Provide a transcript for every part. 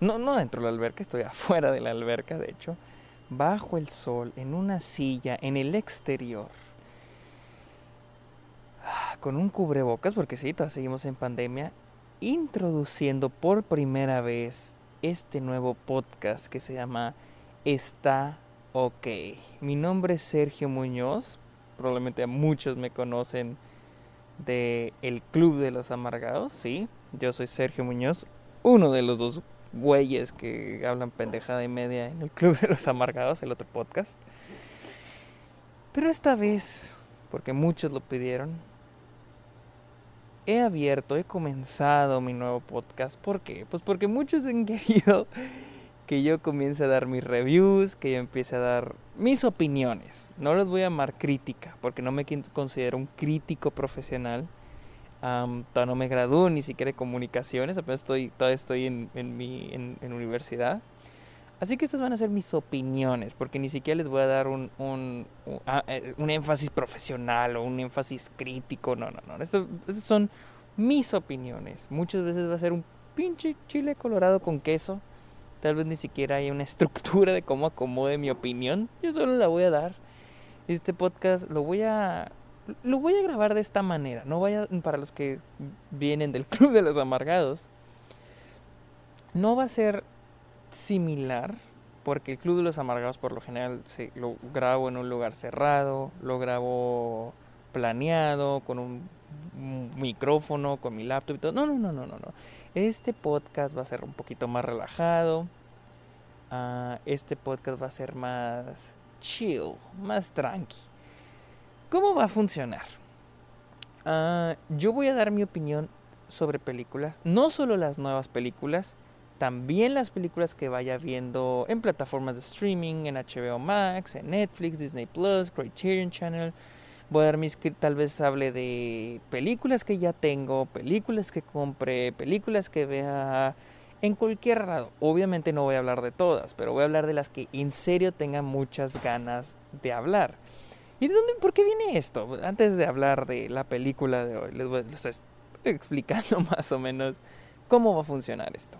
no, no dentro de la alberca, estoy afuera de la alberca, de hecho, bajo el sol, en una silla, en el exterior, ah, con un cubrebocas, porque sí, todavía seguimos en pandemia, introduciendo por primera vez este nuevo podcast que se llama Está OK. Mi nombre es Sergio Muñoz, probablemente muchos me conocen de El Club de los Amargados, sí, yo soy Sergio Muñoz, uno de los dos güeyes que hablan pendejada y media en el Club de los Amargados, el otro podcast. Pero esta vez, porque muchos lo pidieron, he abierto, he comenzado mi nuevo podcast. ¿Por qué? Pues porque muchos han querido que yo comience a dar mis reviews, que yo empiece a dar mis opiniones. No les voy a llamar crítica, porque no me considero un crítico profesional. Todavía no me gradúo ni siquiera de comunicaciones, apenas estoy, todavía estoy en, en mi en, universidad. Así que estas van a ser mis opiniones, porque ni siquiera les voy a dar un, un, un, ah, eh, énfasis profesional o un énfasis crítico. No, no, no. Estas son mis opiniones. Muchas veces va a ser un pinche chile colorado con queso Tal vez ni siquiera hay una estructura de cómo acomode mi opinión. Yo solo la voy a dar. Este podcast lo voy a lo voy a grabar de esta manera. No vaya para los que vienen del Club de los Amargados. No va a ser similar porque el Club de los Amargados por lo general se, lo grabo en un lugar cerrado, lo grabo planeado con un micrófono, con mi laptop y todo. No, no, no, no, no, no. Este podcast va a ser un poquito más relajado. Ah, este podcast va a ser más chill, más tranqui. ¿Cómo va a funcionar? Ah, yo voy a dar mi opinión sobre películas, no solo las nuevas películas, también las películas que vaya viendo en plataformas de streaming, en HBO Max, en Netflix, Disney Plus, Criterion Channel, Voy a dar mis tal vez hable de películas que ya tengo, películas que compré, películas que vea en cualquier lado. Obviamente no voy a hablar de todas, pero voy a hablar de las que en serio tengan muchas ganas de hablar. ¿Y de dónde, por qué viene esto? Antes de hablar de la película de hoy, les voy a estar explicando más o menos cómo va a funcionar esto.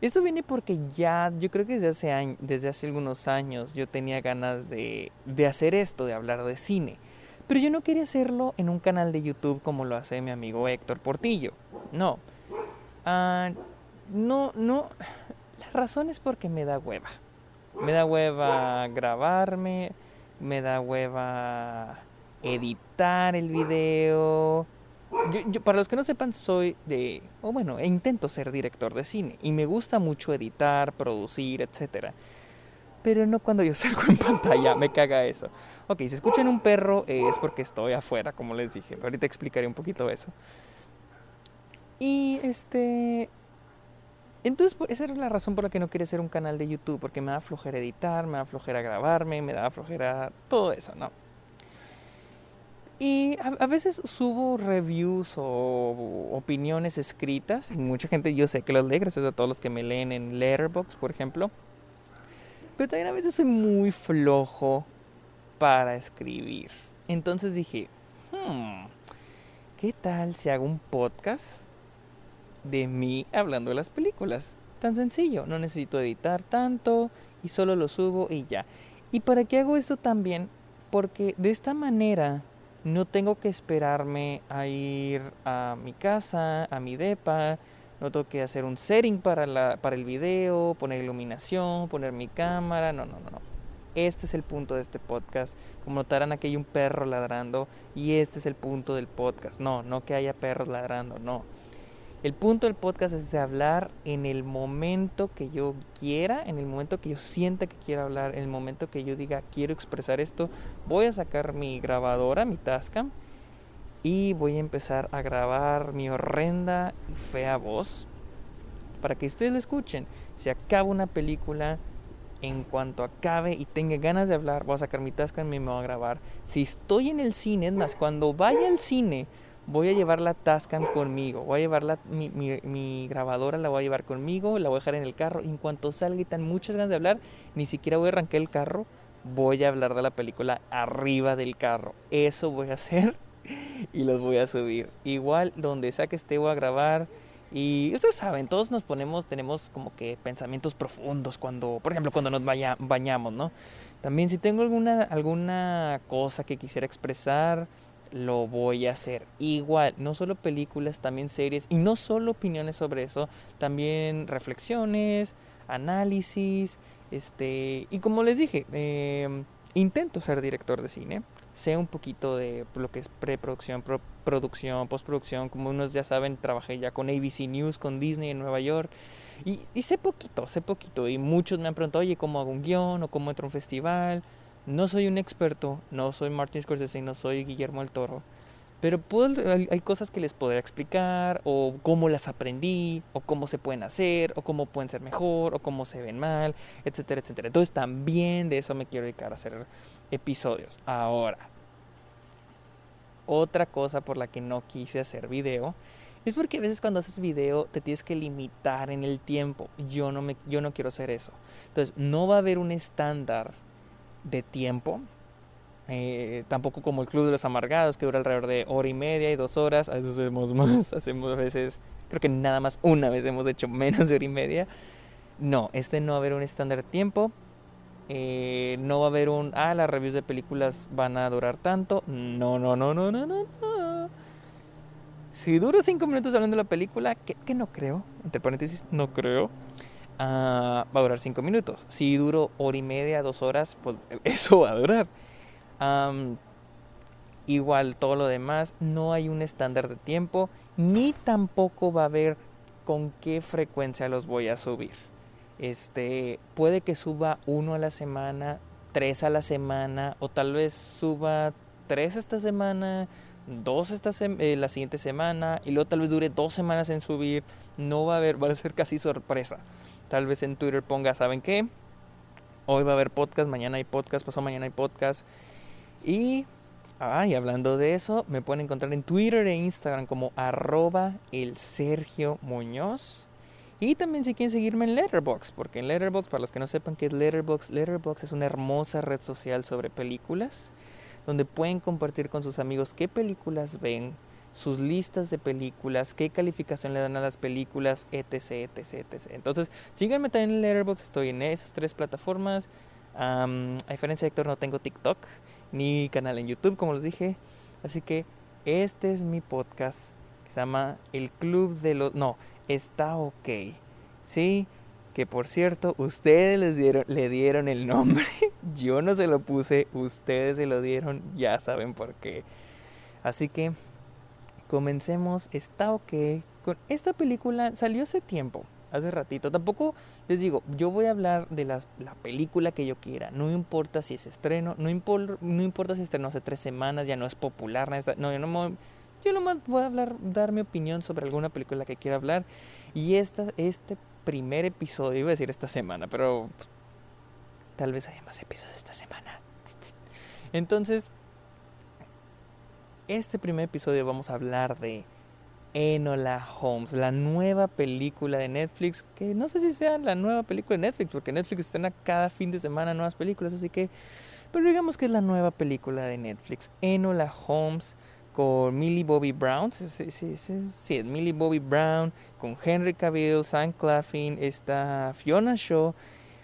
Esto viene porque ya, yo creo que desde hace, desde hace algunos años yo tenía ganas de, hacer esto, de hablar de cine. Pero yo no quería hacerlo en un canal de YouTube como lo hace mi amigo Héctor Portillo. No. Ah, no, no. La razón es porque me da hueva. Me da hueva grabarme, me da hueva editar el video, yo, para los que no sepan, soy de, o bueno, e intento ser director de cine y me gusta mucho editar, producir, etcétera. Pero no cuando yo salgo en pantalla, me caga eso. Ok, si escuchan un perro es porque estoy afuera, como les dije. Ahorita explicaré un poquito eso. Y este. Entonces, esa era la razón por la que no quería hacer un canal de YouTube, porque me da flojera editar, me da flojera grabarme, me da flojera todo eso, ¿no? Y a, veces subo reviews o opiniones escritas. Y mucha gente yo sé que las lee, gracias a todos los que me leen en Letterboxd, por ejemplo. Pero también a veces soy muy flojo para escribir. Entonces dije, hmm, ¿qué tal si hago un podcast de mí hablando de las películas? Tan sencillo, no necesito editar tanto y solo lo subo y ya. ¿Y para qué hago esto también? Porque de esta manera no tengo que esperarme a ir a mi casa, a mi depa, no tengo que hacer un setting para, la, para el video, poner iluminación, poner mi cámara, no, no, no, no. Este es el punto de este podcast. Como notarán, aquí hay un perro ladrando y este es el punto del podcast. No, no que haya perros ladrando, no. El punto del podcast es de hablar en el momento que yo quiera, en el momento que yo sienta que quiero hablar, en el momento que yo diga quiero expresar esto, voy a sacar mi grabadora, mi Tascam, y voy a empezar a grabar mi horrenda y fea voz para que ustedes la escuchen. Si acaba una película, en cuanto acabe y tenga ganas de hablar, voy a sacar mi Tascam y me voy a grabar. Si estoy en el cine, es más, cuando vaya al cine, voy a llevar la Tascam conmigo, voy a llevar mi, mi, grabadora, la voy a llevar conmigo, la voy a dejar en el carro. Y en cuanto salga y tan muchas ganas de hablar, ni siquiera voy a arrancar el carro, voy a hablar de la película arriba del carro. Eso voy a hacer y los voy a subir. Igual, donde sea que esté, voy a grabar. Y ustedes saben, todos nos ponemos, tenemos como que pensamientos profundos cuando, por ejemplo, cuando nos bañamos, ¿no? También si tengo alguna, alguna cosa que quisiera expresar, lo voy a hacer. Igual, no solo películas, también series, y no solo opiniones sobre eso, también reflexiones, análisis, este, y como les dije, em, intento ser director de cine, sé un poquito de lo que es preproducción, producción, postproducción, como unos ya saben, trabajé ya con ABC News, con Disney en Nueva York, y, y sé poquito, sé poquito, y muchos me han preguntado, oye, ¿cómo hago un guion o cómo entro a un festival? No soy un experto, no soy Martin Scorsese, no soy Guillermo del Toro, pero hay, cosas que les podría explicar, o cómo las aprendí, o cómo se pueden hacer, o cómo pueden ser mejor, o cómo se ven mal, etcétera, etcétera. Entonces también de eso me quiero dedicar a hacer episodios. Ahora, otra cosa por la que no quise hacer video es porque a veces cuando haces video te tienes que limitar en el tiempo. Yo no, me, yo no quiero hacer eso. Entonces, no va a haber un estándar de tiempo. Eh, tampoco como el Club de los Amargados, que dura alrededor de hora y media y dos horas. A veces hacemos más, hacemos a veces, creo que nada más una vez hemos hecho menos de hora y media. No, este no va a haber un estándar de tiempo. Eh, no va a haber un, ah, las reviews de películas van a durar tanto. No, no, no, no, no, no. no. Si duro cinco minutos hablando de la película, que, que no creo, entre paréntesis, no creo. Ah, va a durar 5 minutos. Si duro hora y media, dos horas, pues eso va a durar. igual todo lo demás, no hay un estándar de tiempo, ni tampoco va a haber con qué frecuencia los voy a subir. Este, puede que suba uno a la semana, tres a la semana, o tal vez suba tres esta semana, dos esta eh, la siguiente semana, y luego tal vez dure dos semanas en subir. No va a haber, va a ser casi sorpresa. Tal vez en Twitter ponga, ¿saben qué? Hoy va a haber podcast, mañana hay podcast, pasado mañana hay podcast. Y, ay, hablando de eso, me pueden encontrar en Twitter e Instagram como arroba el Sergio Muñoz. Y también si quieren seguirme en Letterboxd, porque en Letterboxd, para los que no sepan qué es Letterboxd, Letterboxd es una hermosa red social sobre películas, donde pueden compartir con sus amigos qué películas ven, sus listas de películas, qué calificación le dan a las películas, etc, etc, etc. Entonces, síganme también en Letterboxd, estoy en esas tres plataformas. a diferencia de Héctor, no tengo TikTok ni canal en YouTube, como les dije. Así que este es mi podcast que se llama El Club de los... No, está ok. Sí, que por cierto, ustedes les dieron, le dieron el nombre. Yo no se lo puse, ustedes se lo dieron, ya saben por qué. Así que comencemos, está ok. Con esta película salió hace tiempo, hace ratito. Tampoco les digo, yo voy a hablar de la película que yo quiera. No importa si es estreno, no, no importa si estrenó hace tres semanas, ya no es popular. No, yo no yo nomás voy a hablar, dar mi opinión sobre alguna película que quiera hablar. Y esta, este primer episodio, iba a decir esta semana, pero pues, tal vez haya más episodios esta semana. Entonces, este primer episodio vamos a hablar de Enola Holmes, la nueva película de Netflix, que no sé si sea la nueva película de Netflix, porque Netflix estrena cada fin de semana nuevas películas, así que, pero digamos que es la nueva película de Netflix, Enola Holmes, con Millie Bobby Brown, sí, sí, sí, Millie Bobby Brown, con Henry Cavill, Sam Claflin, está Fiona Shaw,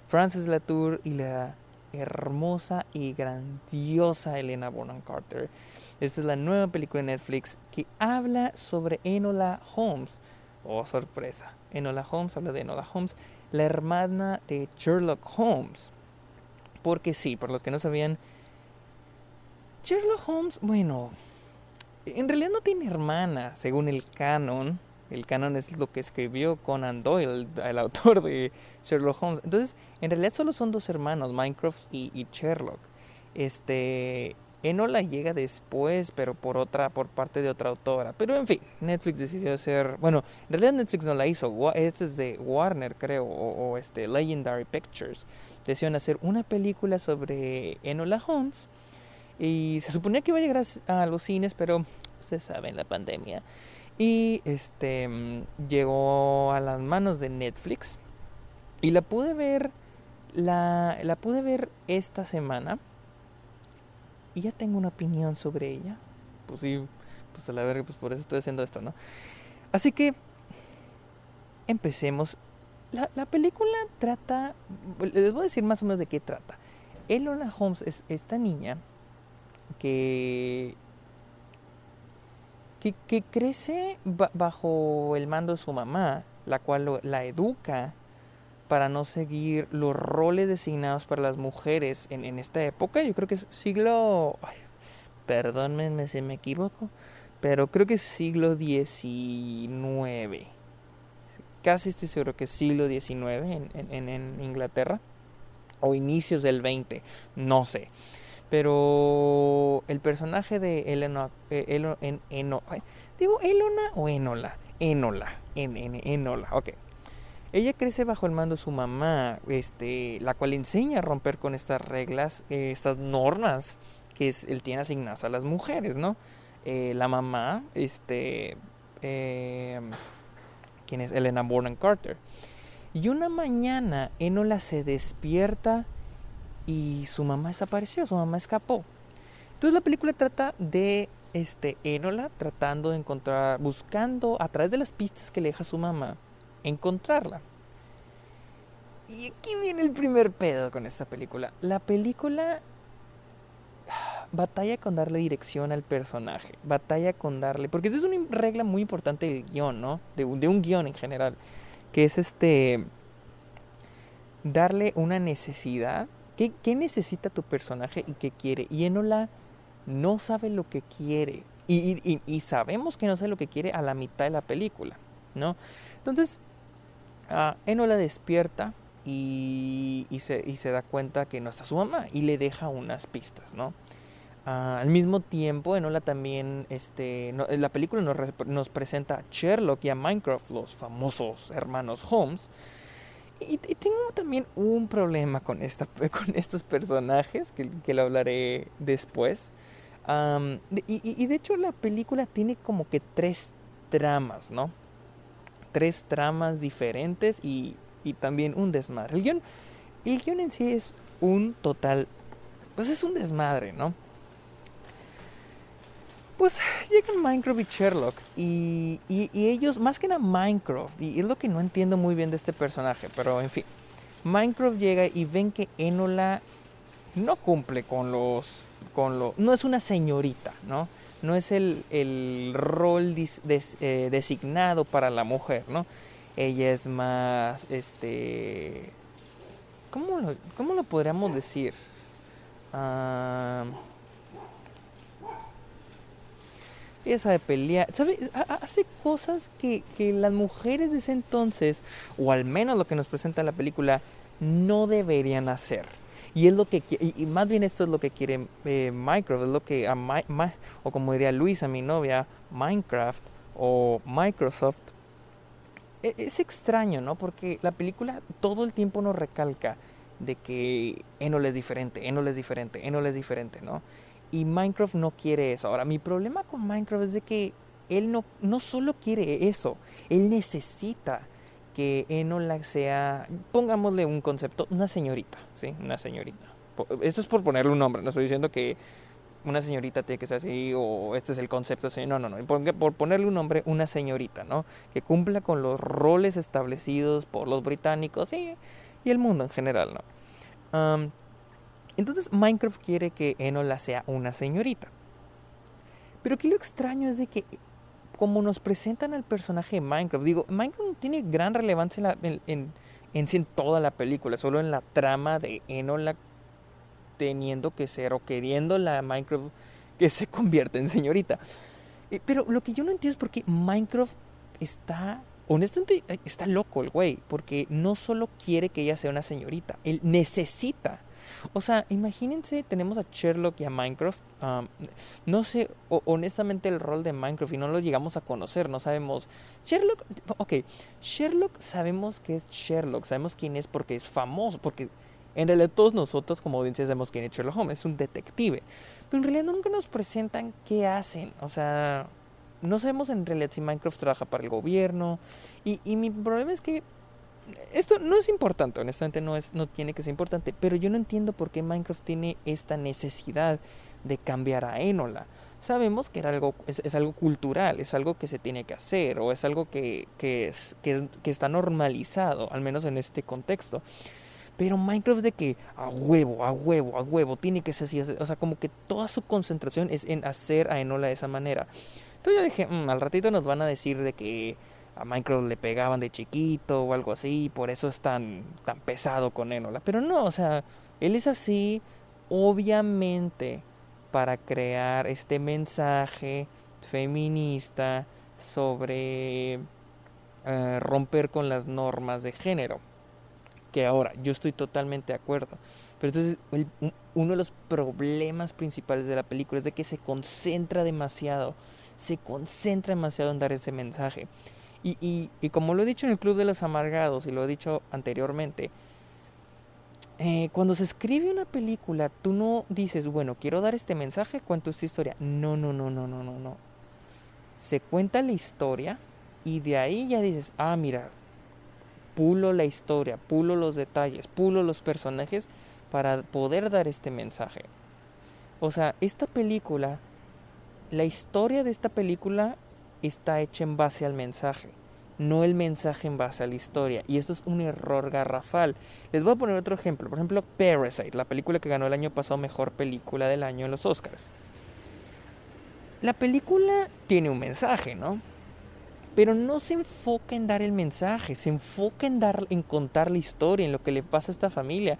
Frances Latour y la hermosa y grandiosa Elena Bonham Carter. Esta es la nueva película de Netflix que habla sobre Enola Holmes. Oh, sorpresa. Enola Holmes habla de Enola Holmes, la hermana de Sherlock Holmes. Porque sí, por los que no sabían, Sherlock Holmes, bueno, en realidad no tiene hermana, según el canon. El canon es lo que escribió Conan Doyle, el, autor de Sherlock Holmes. Entonces, en realidad solo son dos hermanos, Minecraft y, y Sherlock. Este, Enola llega después, pero por otra, por parte de otra autora. Pero en fin, Netflix decidió hacer, bueno, en realidad Netflix no la hizo, este es de Warner, creo, o, este Legendary Pictures. Decidieron hacer una película sobre Enola Holmes y se suponía que iba a llegar a, los cines, pero ustedes saben la pandemia. Y este llegó a las manos de Netflix y la pude ver la, la pude ver esta semana y ya tengo una opinión sobre ella. Pues sí, pues a la verga, pues por eso estoy haciendo esto, ¿no? Así que empecemos. La, la, película trata, les voy a decir más o menos de qué trata. Enola Holmes es esta niña que, que crece bajo el mando de su mamá, la cual la educa para no seguir los roles designados para las mujeres en, en esta época. Yo creo que es siglo... Ay, perdónenme si me equivoco, pero creo que es siglo XIX. Casi estoy seguro que es siglo XIX en, en, en Inglaterra. O inicios del XX, no sé. Pero el personaje de Elena, eh, en, digo Elona o Enola, Enola, en, en, Enola, ok. Ella crece bajo el mando de su mamá, este, la cual enseña a romper con estas reglas, eh, estas normas que él tiene asignadas a las mujeres, ¿no? Eh, la mamá, este, eh, ¿quién es? Elena Bonham Carter. Y una mañana Enola se despierta y su mamá desapareció, su mamá escapó. Entonces la película trata de este Enola tratando de encontrar, buscando a través de las pistas que le deja su mamá, encontrarla. Y aquí viene el primer pedo con esta película. La película batalla con darle dirección al personaje, batalla con darle, porque esa es una regla muy importante del guion, ¿no? De, de un guion en general, que es este, darle una necesidad. ¿Qué, ¿Qué, necesita tu personaje y qué quiere? Y Enola no sabe lo que quiere. Y, y, y, sabemos que no sabe lo que quiere a la mitad de la película, ¿no? Entonces, uh, Enola despierta y, y, se, y se da cuenta que no está su mamá y le deja unas pistas, ¿no? Uh, al mismo tiempo, Enola también, este, la película nos, presenta a Sherlock y a Minecraft, los famosos hermanos Holmes. Y, tengo también un problema con, esta, con estos personajes, que, que lo hablaré después. Y, y, de hecho la película tiene como que tres tramas, ¿no? Tres tramas diferentes y, y también un desmadre. El guion, el guion en sí es un total, pues es un desmadre, ¿no? pues llegan Minecraft y Sherlock y, y, ellos, más que nada Minecraft, y es lo que no entiendo muy bien de este personaje, pero en fin, Minecraft llega y ven que Enola no cumple con los, con lo, no es una señorita, ¿no? No es el, el rol eh, designado para la mujer, ¿no? Ella es más, este, ¿cómo lo, cómo lo podríamos decir? Uh, ella pelear, sabe, hace cosas que, que, las mujeres de ese entonces, o al menos lo que nos presenta la película, no deberían hacer. Y es lo que y más bien esto es lo que quiere eh, Minecraft, es lo que a my, o como diría Luisa, mi novia, Minecraft o Microsoft. Es, es extraño, ¿no? Porque la película todo el tiempo nos recalca de que Enol es diferente, Enol es diferente, Enol es diferente, ¿no? Y Minecraft no quiere eso. Ahora, mi problema con Minecraft es de que él no, no solo quiere eso, él necesita que Enola sea, pongámosle un concepto, una señorita, ¿sí? Una señorita. Esto es por ponerle un nombre, no estoy diciendo que una señorita tiene que ser así o este es el concepto, no, no, no, por, por ponerle un nombre, una señorita, ¿no? Que cumpla con los roles establecidos por los británicos y, el mundo en general, ¿no? Entonces Minecraft quiere que Enola sea una señorita. Pero aquí lo extraño es de que como nos presentan al personaje de Minecraft, digo, Minecraft no tiene gran relevancia en, toda la película, solo en la trama de Enola teniendo que ser o queriendo la Minecraft que se convierta en señorita. Pero lo que yo no entiendo es por qué Minecraft está, honestamente, está loco el güey, porque no solo quiere que ella sea una señorita, él necesita o sea, imagínense, tenemos a Sherlock y a Minecraft. No sé, honestamente, el rol de Minecraft y no lo llegamos a conocer, no sabemos. Sherlock, ok, Sherlock sabemos que es Sherlock, sabemos quién es porque es famoso, porque en realidad todos nosotros como audiencia sabemos quién es Sherlock Holmes, es un detective. Pero en realidad nunca nos presentan qué hacen, o sea, no sabemos en realidad si Minecraft trabaja para el gobierno. Y, y mi problema es que esto no es importante, honestamente no, es, no tiene que ser importante, pero yo no entiendo por qué Minecraft tiene esta necesidad de cambiar a Enola. sabemos que era algo, es, algo cultural, es algo que se tiene que hacer o es algo que, que, es, que, está normalizado, al menos en este contexto. Pero Minecraft de que a huevo, a huevo, a huevo, tiene que ser así. O sea, como que toda su concentración es en hacer a Enola de esa manera. Entonces yo dije, mm, al ratito nos van a decir de que a Minecraft le pegaban de chiquito o algo así, por eso es tan, tan pesado con Enola. Pero no, o sea, él es así, obviamente, para crear este mensaje feminista sobre eh, romper con las normas de género. Que ahora, yo estoy totalmente de acuerdo. Pero entonces uno de los problemas principales de la película es de que se concentra demasiado, se concentra demasiado en dar ese mensaje. Y, y, y como lo he dicho en el Club de los Amargados y lo he dicho anteriormente, eh, cuando se escribe una película, tú no dices, bueno, quiero dar este mensaje, cuento esta historia. No, no, no, no, no, no, no. Se cuenta la historia y de ahí ya dices, ah, mira, pulo la historia, pulo los detalles, pulo los personajes para poder dar este mensaje. O sea, esta película, la historia de esta película está hecha en base al mensaje, no el mensaje en base a la historia. Y esto es un error garrafal. Les voy a poner otro ejemplo. Por ejemplo, Parasite, la película que ganó el año pasado Mejor Película del Año en los Oscars. La película tiene un mensaje, ¿no? Pero no se enfoca en dar el mensaje, se enfoca en, dar, en contar la historia, en lo que le pasa a esta familia.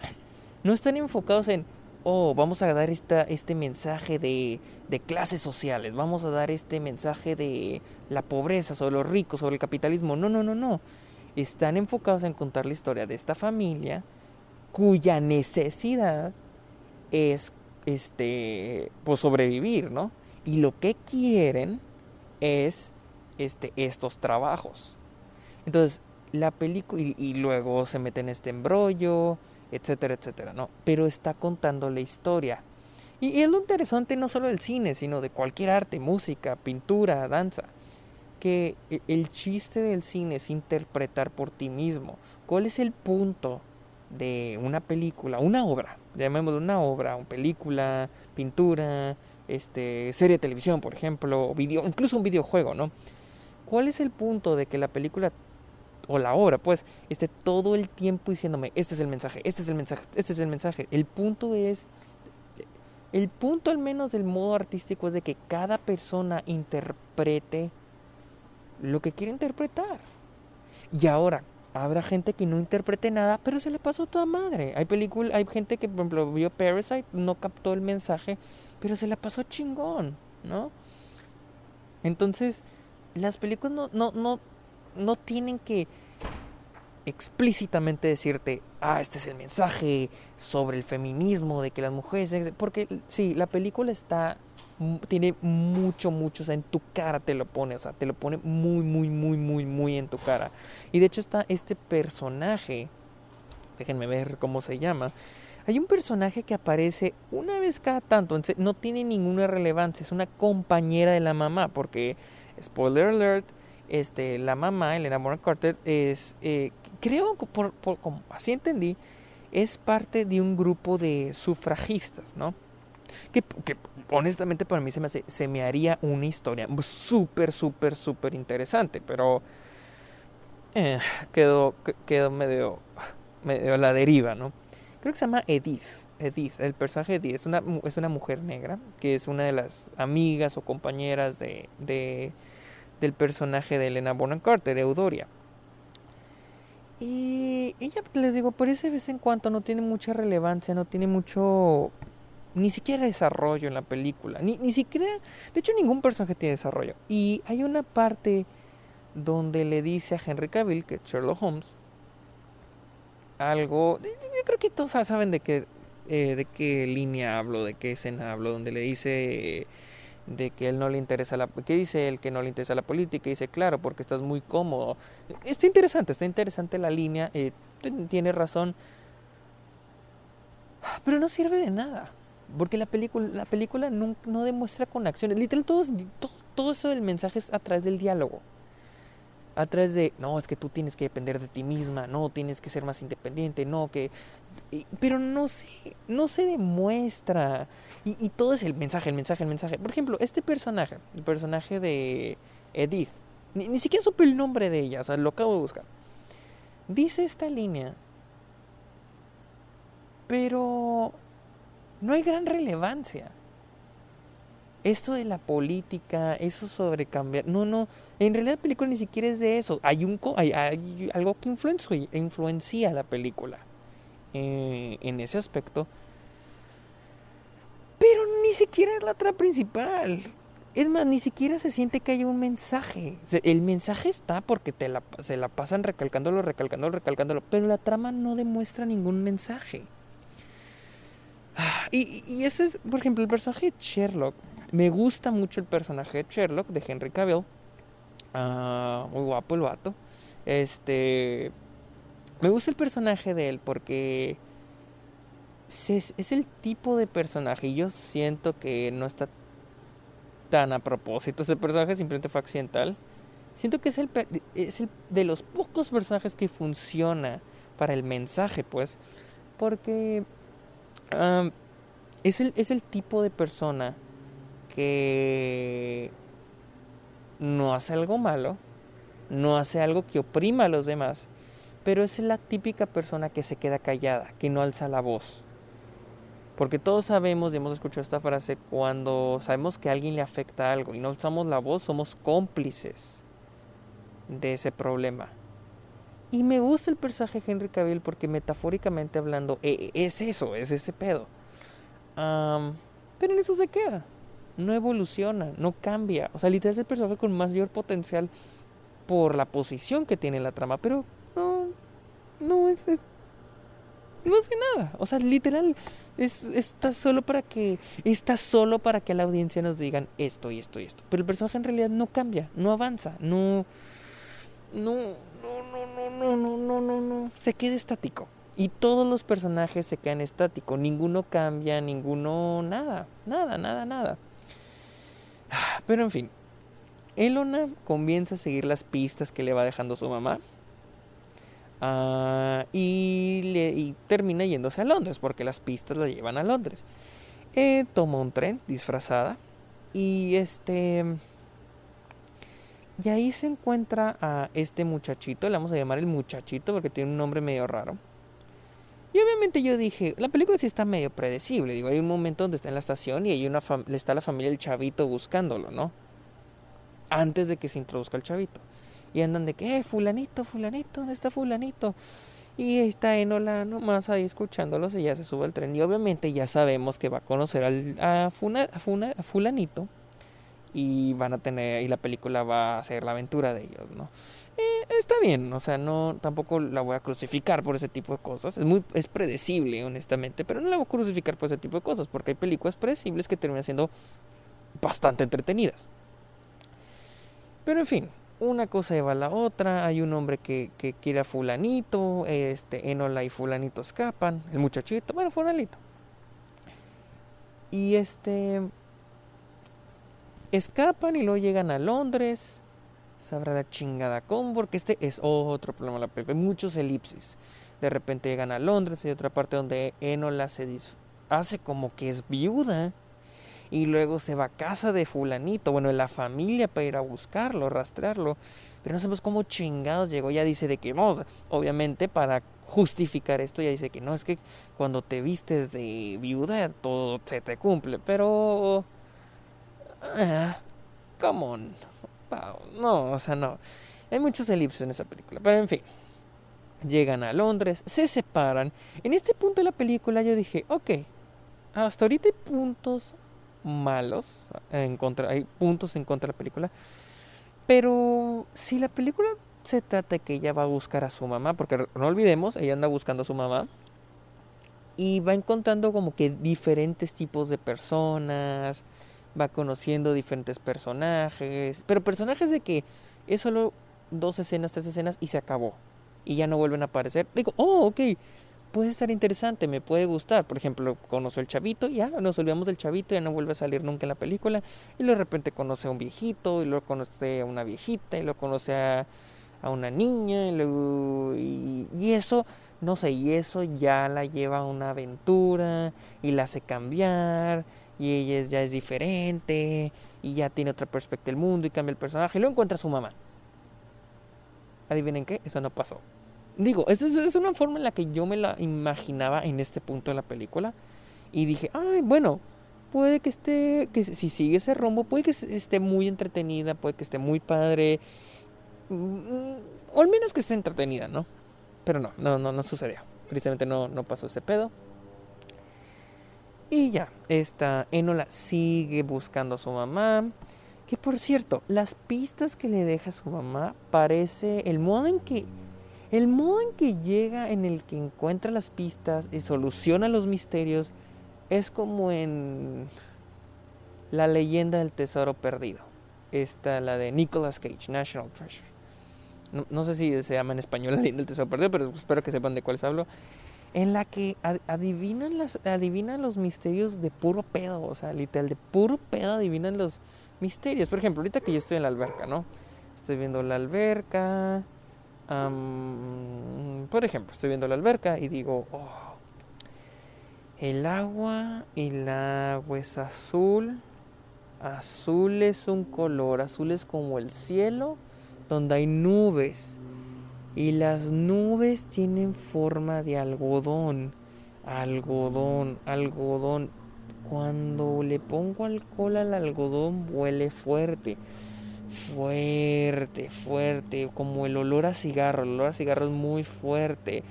No están enfocados en, oh, vamos a dar esta, este mensaje de, de clases sociales, vamos a dar este mensaje de la pobreza, sobre los ricos, sobre el capitalismo. No, no, no, no. Están enfocados en contar la historia de esta familia cuya necesidad es este pues sobrevivir, ¿no? Y lo que quieren es este, estos trabajos. Entonces, la película, y, luego se mete en este embrollo, etcétera, etcétera, ¿no? Pero está contando la historia. Y, es lo interesante no solo del cine, sino de cualquier arte, música, pintura, danza. Que e, el chiste del cine es interpretar por ti mismo. ¿Cuál es el punto de una película, una obra? Llamémoslo una obra, una película, pintura, este, serie de televisión, por ejemplo, video, incluso un videojuego, ¿no? ¿Cuál es el punto de que la película o la obra, pues, esté todo el tiempo diciéndome, este es el mensaje, este es el mensaje, este es el mensaje? El punto es, el punto al menos del modo artístico es de que cada persona interprete lo que quiere interpretar. Y ahora, habrá gente que no interprete nada, pero se le pasó toda madre. Hay película, hay gente que, por ejemplo, vio Parasite, no captó el mensaje, pero se la pasó chingón, ¿no? Entonces, las películas no, no, no, no tienen que explícitamente decirte, ah, este es el mensaje sobre el feminismo, de que las mujeres, porque sí, la película está, tiene mucho, mucho, o sea, en tu cara te lo pone, o sea, te lo pone muy, muy, muy, muy, muy en tu cara. Y de hecho está este personaje, déjenme ver cómo se llama, hay un personaje que aparece una vez cada tanto, no tiene ninguna relevancia, es una compañera de la mamá, porque spoiler alert, este, la mamá, Elena Bonham Carter, es, eh, creo que por, como así entendí, es parte de un grupo de sufragistas, ¿no? Que, que, honestamente para mí se me, hace, se me haría una historia súper, súper, súper interesante, pero eh, quedó, quedó medio, medio a la deriva, ¿no? Creo que se llama Edith. Edith, el personaje Edith, es una, es una mujer negra, que es una de las amigas o compañeras de, de del personaje de Elena Bonham Carter, Eudoria. Y ella, les digo, por ese vez en cuando no tiene mucha relevancia, no tiene mucho, ni siquiera desarrollo en la película, ni, ni siquiera, de hecho ningún personaje tiene desarrollo. Y hay una parte donde le dice a Henry Cavill, que es Sherlock Holmes, algo, yo creo que todos saben de qué, eh, de qué línea hablo, de qué escena hablo, donde le dice de que él no le interesa la que dice él que no le interesa la política. Y dice claro porque estás muy cómodo está interesante está interesante la línea eh, tiene razón. Pero no sirve de nada porque la película la película no, demuestra con acciones. Literal todo, todo, todo eso del mensaje es a través del diálogo. A través de, no, es que tú tienes que depender de ti misma, no, tienes que ser más independiente, no, que... pero no se, no se demuestra. Y, todo es el mensaje, el mensaje, el mensaje. Por ejemplo, este personaje, el personaje de Edith, ni, ni siquiera supe el nombre de ella, o sea, lo acabo de buscar. Dice esta línea, pero no hay gran relevancia esto de la política, eso sobre cambiar. No, no. En realidad la película ni siquiera es de eso. Hay, un, hay, hay algo que influencia, influencia la película eh, en ese aspecto. Ni siquiera es la trama principal. Es más, ni siquiera se siente que haya un mensaje. El mensaje está porque te la, se la pasan recalcándolo, recalcándolo, recalcándolo. Pero la trama no demuestra ningún mensaje. Ah, y, y ese es, por ejemplo, el personaje de Sherlock me gusta mucho el personaje de Sherlock, de Henry Cavill. Ah, muy guapo el vato. Este. Me gusta el personaje de él porque. Es, el tipo de personaje. Y yo siento que no está tan a propósito. Ese personaje simplemente fue accidental. Siento que es el, es el de los pocos personajes que funciona para el mensaje, pues. Porque. Es, el, es el tipo de persona que no hace algo malo, no hace algo que oprima a los demás, pero es la típica persona que se queda callada, que no alza la voz. Porque todos sabemos y hemos escuchado esta frase, cuando sabemos que a alguien le afecta algo y no alzamos la voz, somos cómplices de ese problema. Y me gusta el personaje de Henry Cavill porque metafóricamente hablando e, e, es eso, es ese pedo. pero en eso se queda no evoluciona, no cambia. O sea, literal es el personaje con mayor potencial por la posición que tiene en la trama, pero no, no es, no hace nada. O sea, literal es, está solo para que está solo para que la audiencia nos digan esto y esto y esto. Pero el personaje en realidad no cambia, no avanza, no, no, no, no, no, no, no, no, no, se queda estático. Y todos los personajes se quedan estáticos, ninguno cambia, ninguno nada, nada, nada, nada. Pero en fin, Elona comienza a seguir las pistas que le va dejando su mamá. Ah, y, termina yéndose a Londres, porque las pistas la llevan a Londres. Eh, toma un tren disfrazada. Y este. Y ahí se encuentra a este muchachito, le vamos a llamar el muchachito porque tiene un nombre medio raro. Y obviamente yo dije, la película sí está medio predecible. Digo, hay un momento donde está en la estación y hay le está la familia del chavito buscándolo, ¿no? Antes de que se introduzca el chavito. Y andan de que, eh, fulanito, fulanito, ¿dónde está fulanito? Y está Enola nomás ahí escuchándolos y ya se sube al tren. Y obviamente ya sabemos que va a conocer al, a, a fulanito. Y van a tener, y la película va a ser la aventura de ellos, ¿no? Eh, está bien, o sea, no tampoco la voy a crucificar por ese tipo de cosas. Es muy es predecible, honestamente, pero no la voy a crucificar por ese tipo de cosas, porque hay películas predecibles que terminan siendo bastante entretenidas. Pero en fin, una cosa lleva a la otra, hay un hombre que, que quiere a fulanito, este, Enola y fulanito escapan, el muchachito, bueno, fulanito. Y este escapan y luego llegan a Londres sabrá la chingada cómo, porque este es otro problema la película. Hay muchos elipsis. De repente llegan a Londres, hay otra parte donde Enola se hace como que es viuda y luego se va a casa de fulanito, bueno, de la familia para ir a buscarlo, rastrearlo. Pero no sabemos cómo chingados llegó. Ya dice de que no, obviamente para justificar esto ya dice que no, es que cuando te vistes de viuda todo se te cumple. Pero... Uh, come on no, o sea, no. Hay muchos elipses en esa película, pero en fin. Llegan a Londres, se separan. En este punto de la película yo dije, ok, hasta ahorita hay puntos malos en contra, hay puntos en contra de la película. Pero si la película se trata de que ella va a buscar a su mamá, porque no olvidemos, ella anda buscando a su mamá y va encontrando como que diferentes tipos de personas, va conociendo diferentes personajes, pero personajes de que es solo dos escenas, tres escenas y se acabó. Y ya no vuelven a aparecer. Digo, oh, ok, puede estar interesante, me puede gustar. Por ejemplo, conoce el chavito, ya nos olvidamos del chavito, ya no vuelve a salir nunca en la película. Y de repente conoce a un viejito, y luego conoce a una viejita, y luego conoce a, a una niña y, luego, y, eso no sé, y eso ya la lleva a una aventura y la hace cambiar y ella ya es diferente y ya tiene otra perspectiva del mundo y cambia el personaje y luego encuentra su mamá. ¿Adivinen qué? Eso no pasó. Digo, esta es una forma en la que yo me la imaginaba en este punto de la película y dije, ay, bueno, puede que esté, que si sigue ese rumbo, puede que esté muy entretenida, puede que esté muy padre, mm, o al menos que esté entretenida, ¿no? Pero no, no, no, no sucedió. Precisamente no, no pasó ese pedo. Y ya, esta Enola sigue buscando a su mamá. Que por cierto, las pistas que le deja a su mamá parece el modo en que el modo en que llega en el que encuentra las pistas y soluciona los misterios es como en la leyenda del tesoro perdido. Esta la de Nicolas Cage, National Treasure no, sé si se llama en español la leyenda del tesoro perdido, pero espero que sepan de cuáles hablo, en la que adivinan, adivinan los misterios de puro pedo, o sea, literal, de puro pedo adivinan los misterios. Por ejemplo, ahorita que yo estoy en la alberca, ¿no? Estoy viendo la alberca, por ejemplo, estoy viendo la alberca y digo, oh, el agua, y el agua es azul, azul es un color, azul es como el cielo, donde hay nubes. Y las nubes tienen forma de algodón, algodón, algodón. Cuando le pongo alcohol al algodón huele fuerte, fuerte, fuerte, como el olor a cigarro, el olor a cigarro es muy fuerte.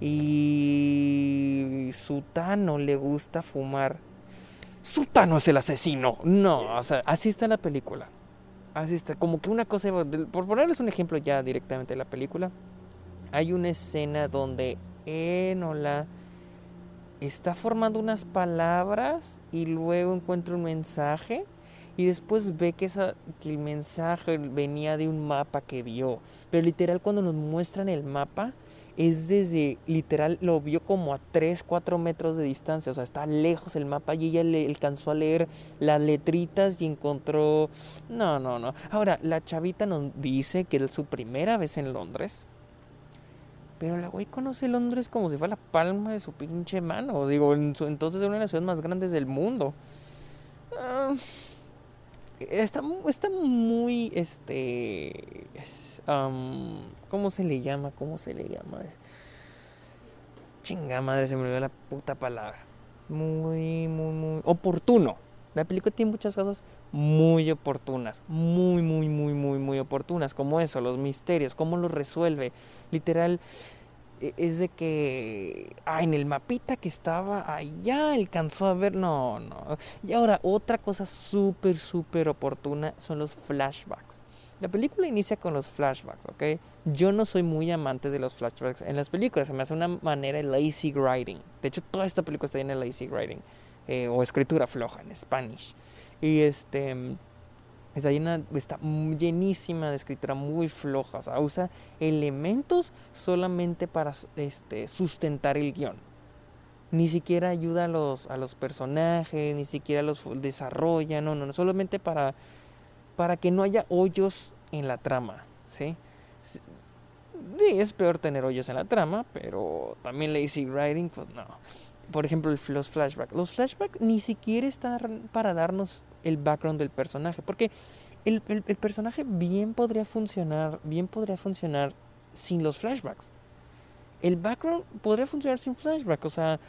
Y Sutano le gusta fumar. Sutano es el asesino. No, o sea, así está la película. Así está, como que una cosa, por ponerles un ejemplo ya directamente de la película, hay una escena donde Enola está formando unas palabras y luego encuentra un mensaje y después ve que, esa, el mensaje venía de un mapa que vio. Pero literal cuando nos muestran el mapa, es desde, literal, lo vio como a 3, 4 metros de distancia, o sea, está lejos el mapa y ella le alcanzó a leer las letritas y encontró... No, no, no. Ahora, la chavita nos dice que es su primera vez en Londres. Pero la güey conoce Londres como si fuera la palma de su pinche mano. Digo, entonces es una de las ciudades más grandes del mundo. Ah, está, está muy, este... ¿Cómo se le llama? ¿Cómo se le llama? Chinga madre, se me olvidó la puta palabra. Muy, muy, muy oportuno. La película tiene muchas cosas muy oportunas, muy, muy, muy, muy, muy oportunas, como eso, los misterios, cómo los resuelve. Literal, es de que, ah, en el mapita que estaba allá alcanzó a ver, no, no. Y ahora, otra cosa súper, súper oportuna son los flashbacks. La película inicia con los flashbacks, ¿ok? Yo no soy muy amante de los flashbacks en las películas, se me hace una manera de lazy writing. De hecho, toda esta película está llena de lazy writing, eh, o escritura floja en Spanish. Y este está llena, está llenísima de escritura muy floja, o sea, usa elementos solamente para este, sustentar el guion. Ni siquiera ayuda a los, a los personajes, ni siquiera los desarrolla, no, no, no, solamente para para que no haya hoyos en la trama, ¿sí? Sí, es peor tener hoyos en la trama, pero también lazy writing, pues no. Por ejemplo, los flashbacks. Los flashbacks ni siquiera están para darnos el background del personaje, porque el, el, personaje bien podría funcionar, bien podría funcionar sin los flashbacks. El background podría funcionar sin flashbacks, o sea,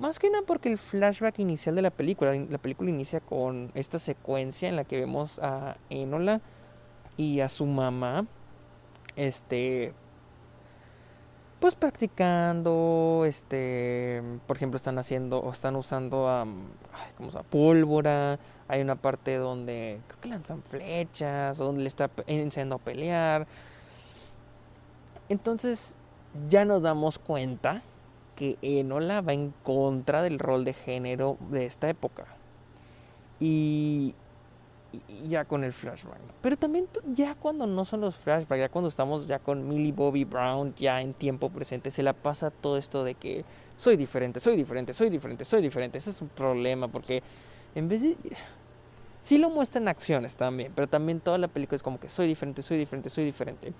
más que nada porque el flashback inicial de la película, la película inicia con esta secuencia en la que vemos a Enola y a su mamá, este, pues practicando, este, por ejemplo, están haciendo o están usando, um. Pólvora. Hay una parte donde creo que lanzan flechas o donde le está enseñando a pelear. Entonces ya nos damos cuenta que Enola va en contra del rol de género de esta época. Y, ya con el flashback. Pero también ya cuando no son los flashbacks, ya cuando estamos ya con Millie Bobby Brown, ya en tiempo presente, se la pasa todo esto de que soy diferente, soy diferente, soy diferente, soy diferente. Ese es un problema porque en vez de... Sí lo muestran acciones también, pero también toda la película es como que soy diferente, soy diferente, soy diferente.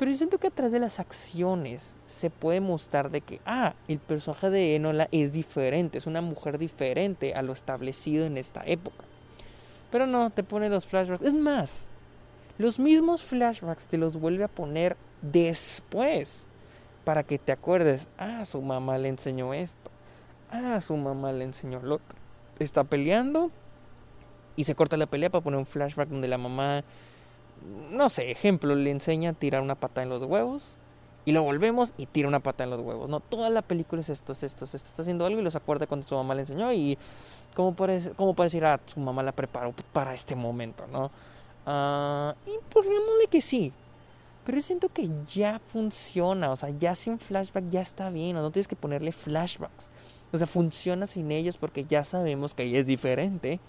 Pero yo siento que a través de las acciones se puede mostrar de que, ah, el personaje de Enola es diferente, es una mujer diferente a lo establecido en esta época. Pero no, te pone los flashbacks. Es más, los mismos flashbacks te los vuelve a poner después para que te acuerdes, ah, su mamá le enseñó esto, ah, su mamá le enseñó lo otro. Está peleando y se corta la pelea para poner un flashback donde la mamá, no sé, ejemplo, le enseña a tirar una pata en los huevos y lo volvemos y tira una pata en los huevos. No, toda la película es esto, es esto, esto, está haciendo algo y los acuerda cuando su mamá le enseñó y cómo puede, cómo puede decir, ah, su mamá la preparó para este momento, ¿no? Uh, y pongámosle que sí, pero yo siento que ya funciona, o sea, ya sin flashback ya está bien, o no tienes que ponerle flashbacks. O sea, funciona sin ellos porque ya sabemos que ahí es diferente.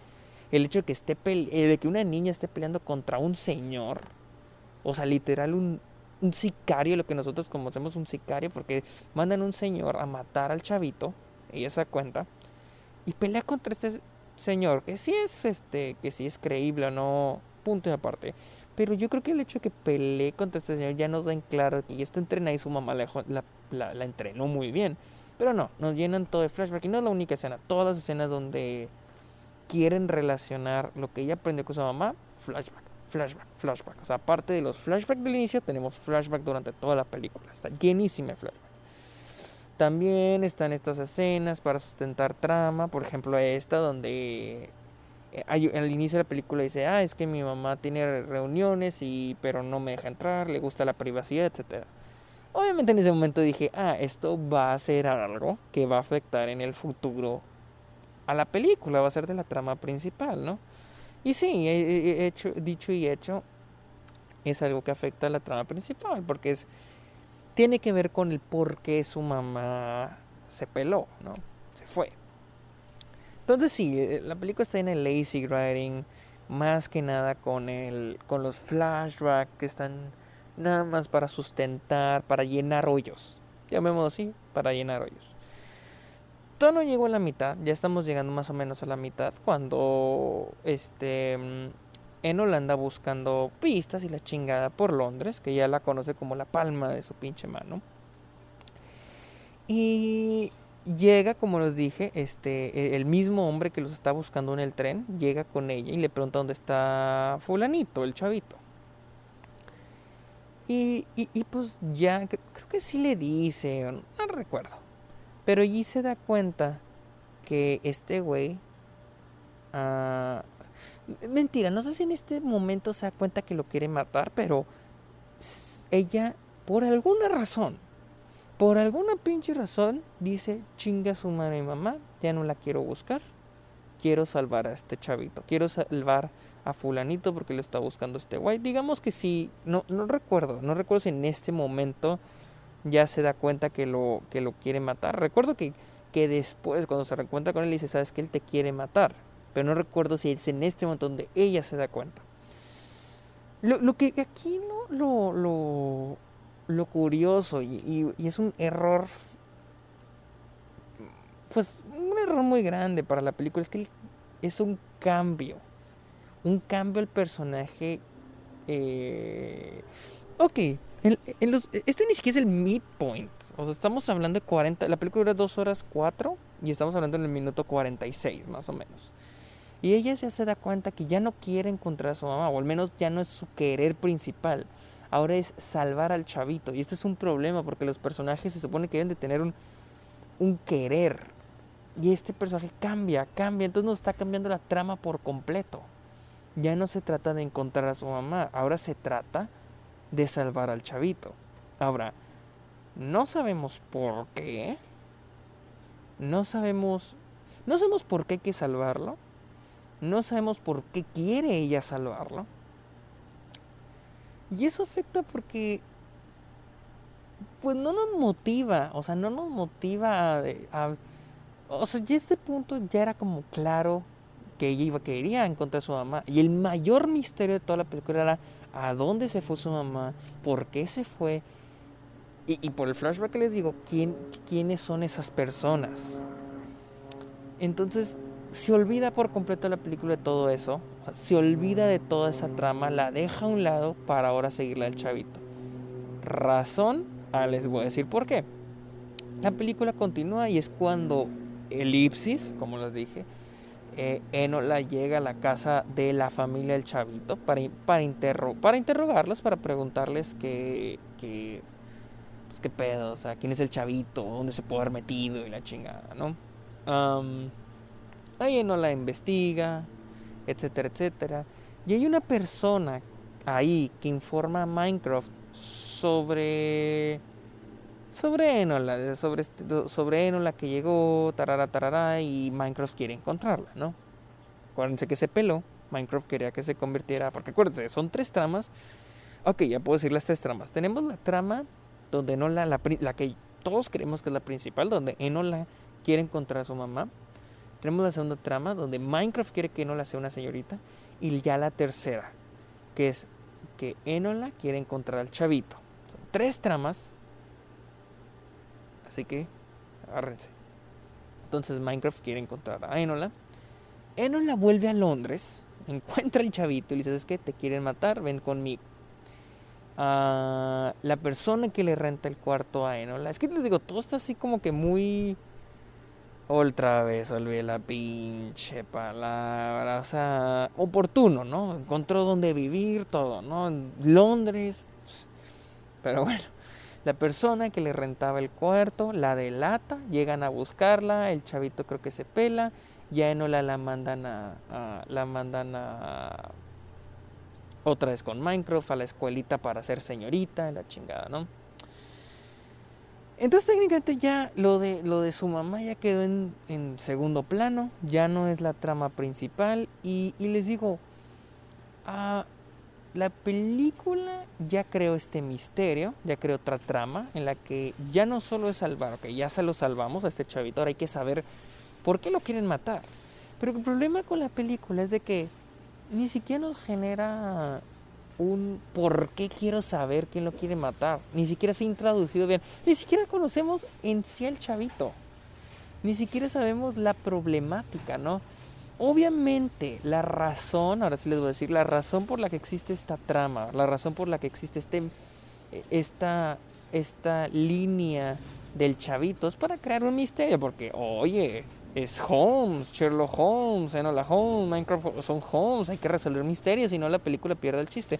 El hecho de que esté eh, de que una niña esté peleando contra un señor, o sea, literal un, un sicario, lo que nosotros conocemos un sicario, porque mandan un señor a matar al chavito, ella se da cuenta, y pelea contra este señor, que sí es este, que sí es creíble o no, punto y aparte. Pero yo creo que el hecho de que pelee contra este señor ya nos da en claro que ya está entrenada y su mamá la, la, entrenó muy bien. Pero no, nos llenan todo de flashback. Y no es la única escena. Todas las escenas donde quieren relacionar lo que ella aprendió con su mamá, flashback, flashback, flashback. O sea, aparte de los flashbacks del inicio, tenemos flashback durante toda la película. Está llenísima de flashbacks. También están estas escenas para sustentar trama. Por ejemplo, esta donde eh, al inicio de la película dice, ah, es que mi mamá tiene reuniones y pero no me deja entrar, le gusta la privacidad, etcétera. Obviamente en ese momento dije, ah, esto va a ser algo que va a afectar en el futuro a la película, va a ser de la trama principal, ¿no? Y sí, he hecho, dicho y hecho, es algo que afecta a la trama principal, porque es tiene que ver con el por qué su mamá se peló, ¿no? Se fue. Entonces sí, eh, la película está en el lazy writing, más que nada con el con los flashbacks que están nada más para sustentar, para llenar hoyos. Llamémoslo así, para llenar hoyos. Todo no llegó a la mitad, ya estamos llegando más o menos a la mitad cuando este en Holanda buscando pistas y la chingada por Londres, que ya la conoce como la palma de su pinche mano. Y llega, como les dije, este, e, el mismo hombre que los está buscando en el tren, llega con ella y le pregunta dónde está fulanito, el chavito. Y, y, pues ya, creo que sí le dice, no, recuerdo. Pero allí se da cuenta que este güey... Uh, mentira, no sé si en este momento se da cuenta que lo quiere matar, pero ella, por alguna razón, por alguna pinche razón, dice, chinga su madre y mamá, ya no la quiero buscar. Quiero salvar a este chavito. Quiero salvar a fulanito porque le está buscando este guay. Digamos que sí, no, no recuerdo, no recuerdo si en este momento ya se da cuenta que lo, que lo quiere matar. Recuerdo que, que después, cuando se reencuentra con él, dice, sabes que él te quiere matar. Pero no recuerdo si es en este momento donde ella se da cuenta. Lo, lo que aquí no lo, lo, lo curioso y, es un error, pues un error muy grande para la película, es que es un cambio, un cambio al personaje. Eh, ok, este ni siquiera es el midpoint. O sea, estamos hablando de 40. La película dura 2 horas 4 y estamos hablando en el minuto 46, más o menos. Y ella ya se da cuenta que ya no quiere encontrar a su mamá, o al menos ya no es su querer principal ahora es salvar al chavito. Y este es un problema porque los personajes se supone que deben de tener un, un querer. Y este personaje cambia, cambia, entonces nos está cambiando la trama por completo. Ya no se trata de encontrar a su mamá, ahora se trata de salvar al chavito. Ahora, no sabemos por qué. No sabemos. No sabemos por qué hay que salvarlo. No sabemos por qué quiere ella salvarlo. Y eso afecta porque pues no nos motiva, o sea, no nos motiva a, o sea, ya este punto ya era como claro que ella iba, quería encontrar a su mamá. Y el mayor misterio de toda la película era a dónde se fue su mamá, por qué se fue. Y, y por el flashback que les digo, ¿quién, quiénes son esas personas. Entonces, se olvida por completo la película de todo eso, se olvida de toda esa trama, la deja a un lado para ahora seguirla al chavito. razón. Ah, les voy a decir por qué. La película continúa y es cuando Elipsis, como les dije, eh, Enola llega a la casa de la familia del chavito para, para, para interrogarlos, para preguntarles qué, qué, pues, qué pedo, o sea, quién es el chavito, dónde se puede haber metido y la chingada, ¿no? Ahí Enola investiga, etcétera, etcétera. Y hay una persona ahí que informa a Minecraft sobre sobre Enola, sobre, este, sobre Enola que llegó, tarara, tarara, y Minecraft quiere encontrarla, ¿no? Acuérdense que se peló, Minecraft quería que se convirtiera, porque acuérdense, son tres tramas. Ok, ya puedo decir las tres tramas. Tenemos la trama donde Enola, la, la que todos creemos que es la principal, donde Enola quiere encontrar a su mamá. Tenemos la segunda trama, donde Minecraft quiere que Enola sea una señorita. Y ya la tercera, que es que Enola quiere encontrar al chavito. Son tres tramas Así que agárrense. Entonces Minecraft quiere encontrar a Enola. Enola vuelve a Londres, encuentra al chavito y le dice, ¿es que te quieren matar? Ven conmigo. Ah, la persona que le renta el cuarto a Enola. Es que les digo, todo está así como que muy... Otra vez olvidé la pinche palabra. O sea, oportuno, ¿no? Encontró dónde vivir, todo, ¿no? En Londres. Pero bueno. La persona que le rentaba el cuarto la delata, llegan a buscarla, el chavito creo que se pela, ya Enola la mandan a, la mandan a otra vez con Minecraft a la escuelita para ser señorita, la chingada, ¿no? Entonces técnicamente ya lo de, lo de su mamá ya quedó en, segundo plano, ya no es la trama principal y, y les digo, ah, la película ya creó este misterio, ya creó otra trama en la que ya no solo es salvar, ok, ya se lo salvamos a este chavito, ahora hay que saber por qué lo quieren matar. Pero el problema con la película es de que ni siquiera nos genera un por qué quiero saber quién lo quiere matar. Ni siquiera se ha introducido bien. Ni siquiera conocemos en sí al chavito. Ni siquiera sabemos la problemática, ¿no? Obviamente, la razón, ahora sí les voy a decir, la razón por la que existe esta trama, la razón por la que existe este, esta, esta línea del chavito es para crear un misterio, porque, oye, es Holmes, Sherlock Holmes, Enola Holmes, Minecraft son Holmes, hay que resolver misterios, si no la película pierde el chiste.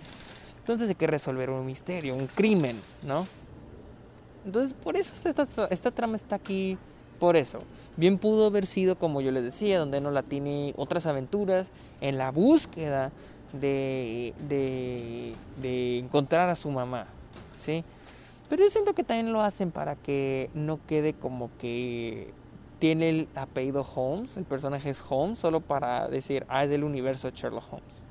Entonces hay que resolver un misterio, un crimen, ¿no? Entonces por eso esta, esta trama está aquí por eso, bien pudo haber sido, como yo les decía, donde no la tiene otras aventuras en la búsqueda de, de, encontrar a su mamá, ¿sí? Pero yo siento que también lo hacen para que no quede como que tiene el apellido Holmes, el personaje es Holmes, solo para decir, ah, es del universo de Sherlock Holmes.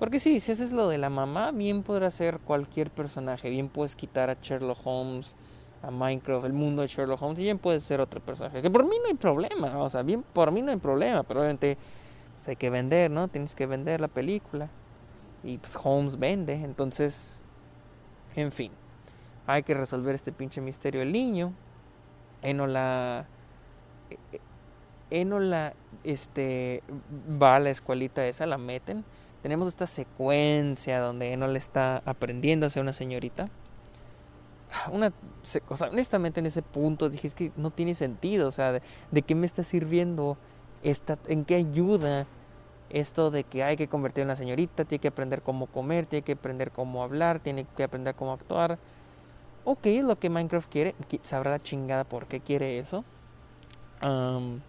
Porque sí, si haces lo de la mamá, bien podrá ser cualquier personaje, bien puedes quitar a Sherlock Holmes a Minecraft, el mundo de Sherlock Holmes, y bien puede ser otro personaje. Que por mí no hay problema, o sea, bien por mí no hay problema, pero obviamente pues, hay que vender, ¿no? Tienes que vender la película. Y pues Holmes vende, entonces, en fin, hay que resolver este pinche misterio del niño. Enola. Enola, este, va a la escuelita esa, la meten. Tenemos esta secuencia donde Enola está aprendiendo a ser una señorita una cosa, honestamente en ese punto dije es que no tiene sentido, o sea, de, qué me está sirviendo esta, en qué ayuda esto de que hay que convertir en una señorita, tiene que aprender cómo comer, tiene que aprender cómo hablar, tiene que aprender cómo actuar. Ok, lo que Minecraft quiere, sabrá la chingada por qué quiere eso. Pero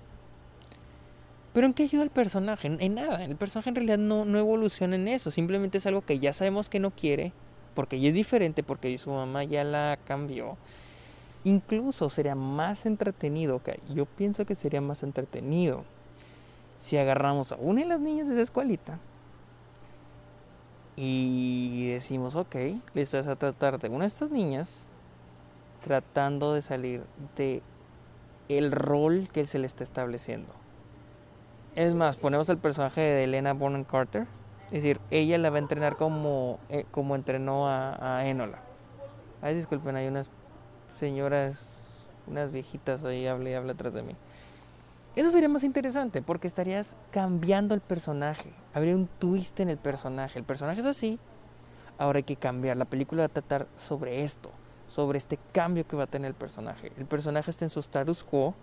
¿en qué ayuda el personaje? En, nada, el personaje en realidad no, no evoluciona en eso, simplemente es algo que ya sabemos que no quiere porque ella es diferente, porque su mamá ya la cambió. Incluso sería más entretenido, ok, yo pienso que sería más entretenido si agarramos a una de las niñas de esa escuelita y decimos, ok, le estás a tratar de una de estas niñas tratando de salir de el rol que se le está estableciendo. Es más, ponemos el personaje de Elena Bonham Carter es decir, ella la va a entrenar como, eh, como entrenó a, a, Enola. Ay, disculpen, hay unas señoras, unas viejitas ahí, habla y habla atrás de mí. Eso sería más interesante porque estarías cambiando el personaje. Habría un twist en el personaje. El personaje es así. ahora hay que cambiar. La película va a tratar sobre esto, sobre este cambio que va a tener el personaje. El personaje está en su status quo,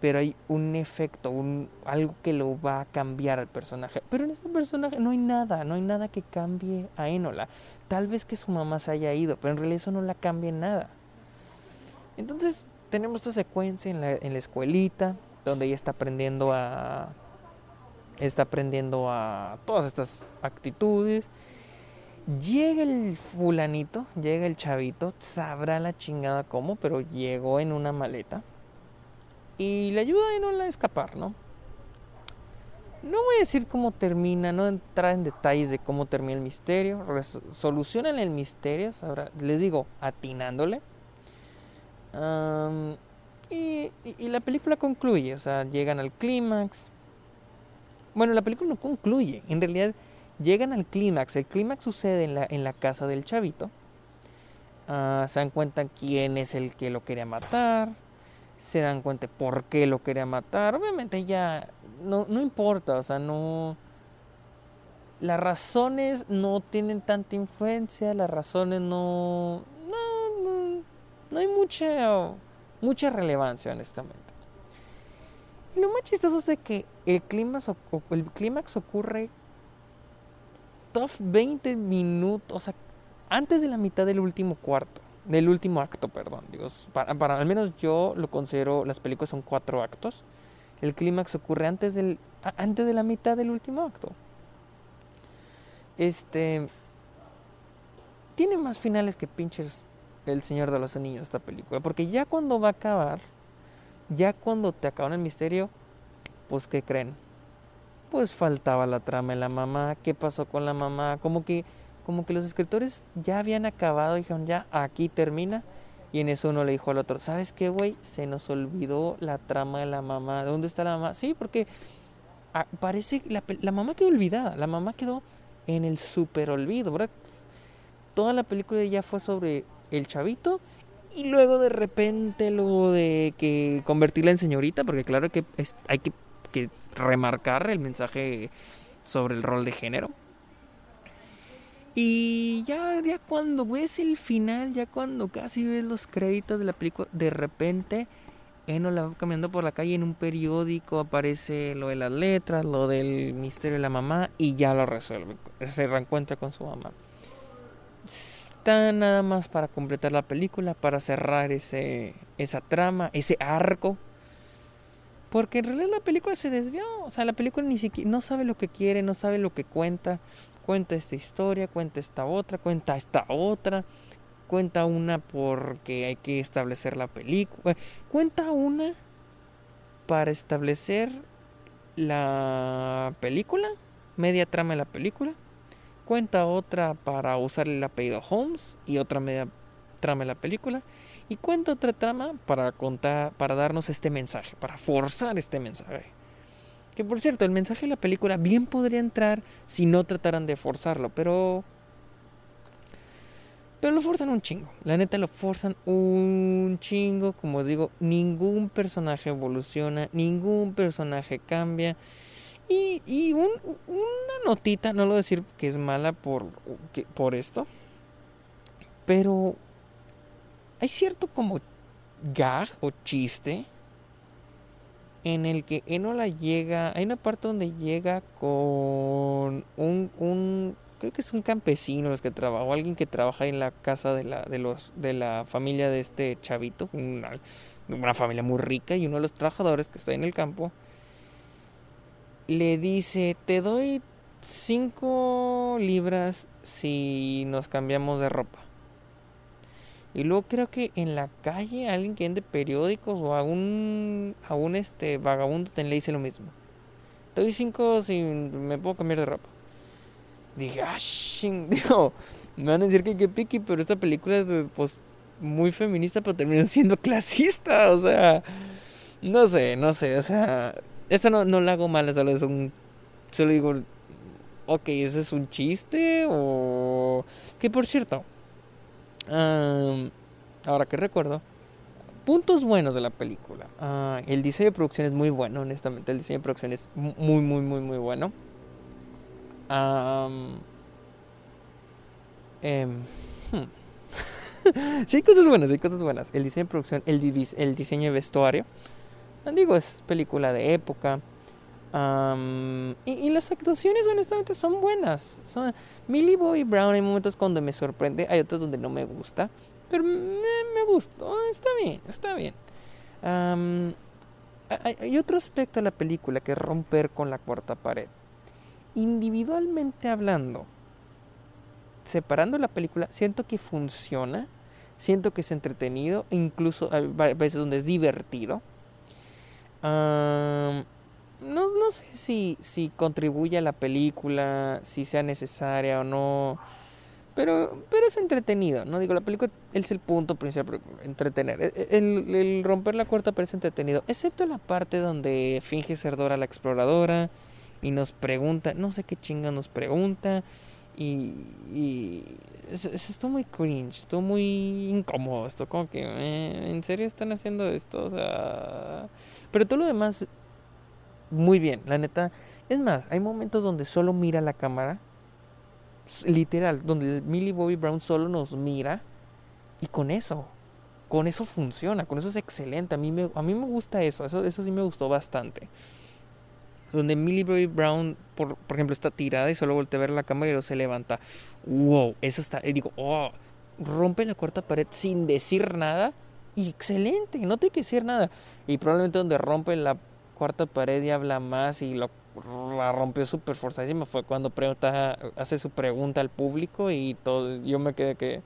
pero hay un efecto, un, algo que lo va a cambiar al personaje. Pero en este personaje no hay nada, no hay nada que cambie a Enola. Tal vez que su mamá se haya ido, pero en realidad eso no la cambia en nada. Entonces tenemos esta secuencia en la, en la escuelita, donde ella está aprendiendo a... Está aprendiendo a todas estas actitudes. Llega el fulanito, llega el chavito, sabrá la chingada cómo, pero llegó en una maleta y le ayuda a no a escapar, ¿no? No voy a decir cómo termina, no entrar en detalles de cómo termina el misterio. solucionan el misterio, ahora les digo, atinándole. y, la película concluye, o sea, llegan al clímax. Bueno, la película no concluye, en realidad llegan al clímax. El clímax sucede en la, en la casa del chavito. Ah, se dan cuenta quién es el que lo quería matar se dan cuenta por qué lo quería matar. Obviamente ya no, no importa, o sea, no... Las razones no tienen tanta influencia, las razones no... No, no, hay mucha, mucha relevancia, honestamente. Y lo más chistoso es de que el clímax, el clímax ocurre top 20 minutos, o sea, antes de la mitad del último cuarto del último acto, perdón. Digo, para, al menos yo lo considero, las películas son cuatro actos. El clímax ocurre antes, del, antes de la mitad del último acto. Este. Tiene más finales que pinches El Señor de los Anillos esta película. Porque ya cuando va a acabar, ya cuando te acaban el misterio, pues ¿qué creen? Pues faltaba la trama de la mamá. ¿Qué pasó con la mamá? Como que como que los escritores ya habían acabado, dijeron, ya, aquí termina. Y en eso uno le dijo al otro, ¿sabes qué, güey? Se nos olvidó la trama de la mamá. ¿Dónde está la mamá? Sí, porque ah, parece la, la mamá quedó olvidada. La mamá quedó en el super olvido. Toda la película ya fue sobre el chavito y luego de repente lo de que convertirla en señorita, porque claro que hay que remarcar el mensaje sobre el rol de género. Y ya, ya cuando ves el final, ya cuando casi ves los créditos de la película, de repente Eno la va caminando por la calle en un periódico, aparece lo de las letras, lo del misterio de la mamá y ya lo resuelve. Se reencuentra con su mamá. Está nada más para completar la película, para cerrar ese, esa trama, ese arco. Porque en realidad la película se desvió. O sea, la película ni siquiera no sabe lo que quiere, no sabe lo que cuenta cuenta esta historia, cuenta esta otra, cuenta esta otra, cuenta una porque hay que establecer la película, cuenta una para establecer la película, media trama de la película, cuenta otra para usar el apellido Holmes y otra media trama de la película y cuenta otra trama para contar para darnos este mensaje, para forzar este mensaje. Que por cierto, el mensaje de la película bien podría entrar si no trataran de forzarlo, pero. Pero lo forzan un chingo. La neta lo forzan un chingo. Como digo, ningún personaje evoluciona, ningún personaje cambia. Y, y un, una notita, no lo decir que es mala por, por esto, pero hay cierto como gag o chiste en el que Enola llega, hay una parte donde llega con un, un creo que es un campesino los que trabaja, o alguien que trabaja en la casa de la, de los, de la familia de este chavito, una, una familia muy rica, y uno de los trabajadores que está en el campo le dice, te doy cinco libras si nos cambiamos de ropa. Y luego creo que en la calle alguien que vende periódicos o a un, este vagabundo le dice lo mismo. Te doy cinco si me puedo cambiar de ropa. Dije, ah, me van a decir que qué piqui, pero esta película es pues muy feminista, pero termina siendo clasista. O sea, no sé, no sé. O sea, esto no, no lo hago mal, solo es un. Solo digo, ok, ese es un chiste o. Que por cierto, ahora que recuerdo, puntos buenos de la película. Ah, el diseño de producción es muy bueno, honestamente. El diseño de producción es muy, muy, muy, muy bueno. Em, hmm. sí, hay cosas buenas, hay cosas buenas. El diseño de producción, el, el diseño de vestuario. Digo, es película de época. Y, las actuaciones, honestamente, son buenas. Son, Millie Bobby Brown, hay momentos cuando me sorprende, hay otros donde no me gusta. Pero me, me gustó, está bien, está bien. hay, otro aspecto de la película que es romper con la cuarta pared. Individualmente hablando, separando la película, siento que funciona, siento que es entretenido, incluso hay veces donde es divertido. No, no sé si, si contribuye a la película, si sea necesaria o no. Pero, pero es entretenido, ¿no? Digo, la película es el punto principal, entretener. E, e, el, romper la cuarta parece entretenido, excepto la parte donde finge ser Dora la exploradora y nos pregunta, no sé qué chinga nos pregunta, y, y es, esto muy cringe, esto muy incómodo, esto como que, eh, ¿en serio están haciendo esto? O sea, pero todo lo demás, muy bien, la neta. Es más, hay momentos donde solo mira la cámara literal, donde Millie Bobby Brown solo nos mira y con eso, con eso funciona, con eso es excelente. A mí me, a mí me gusta eso, eso, eso sí me gustó bastante. Donde Millie Bobby Brown, por, por ejemplo, está tirada y solo voltea a ver la cámara y luego se levanta. Wow, eso está, y digo, oh, rompe la cuarta pared sin decir nada y excelente, no tiene que decir nada. Y probablemente donde rompe la cuarta pared y habla más y lo la rompió súper forzadísima fue cuando pregunta, hace su pregunta al público y todo, yo me quedé que,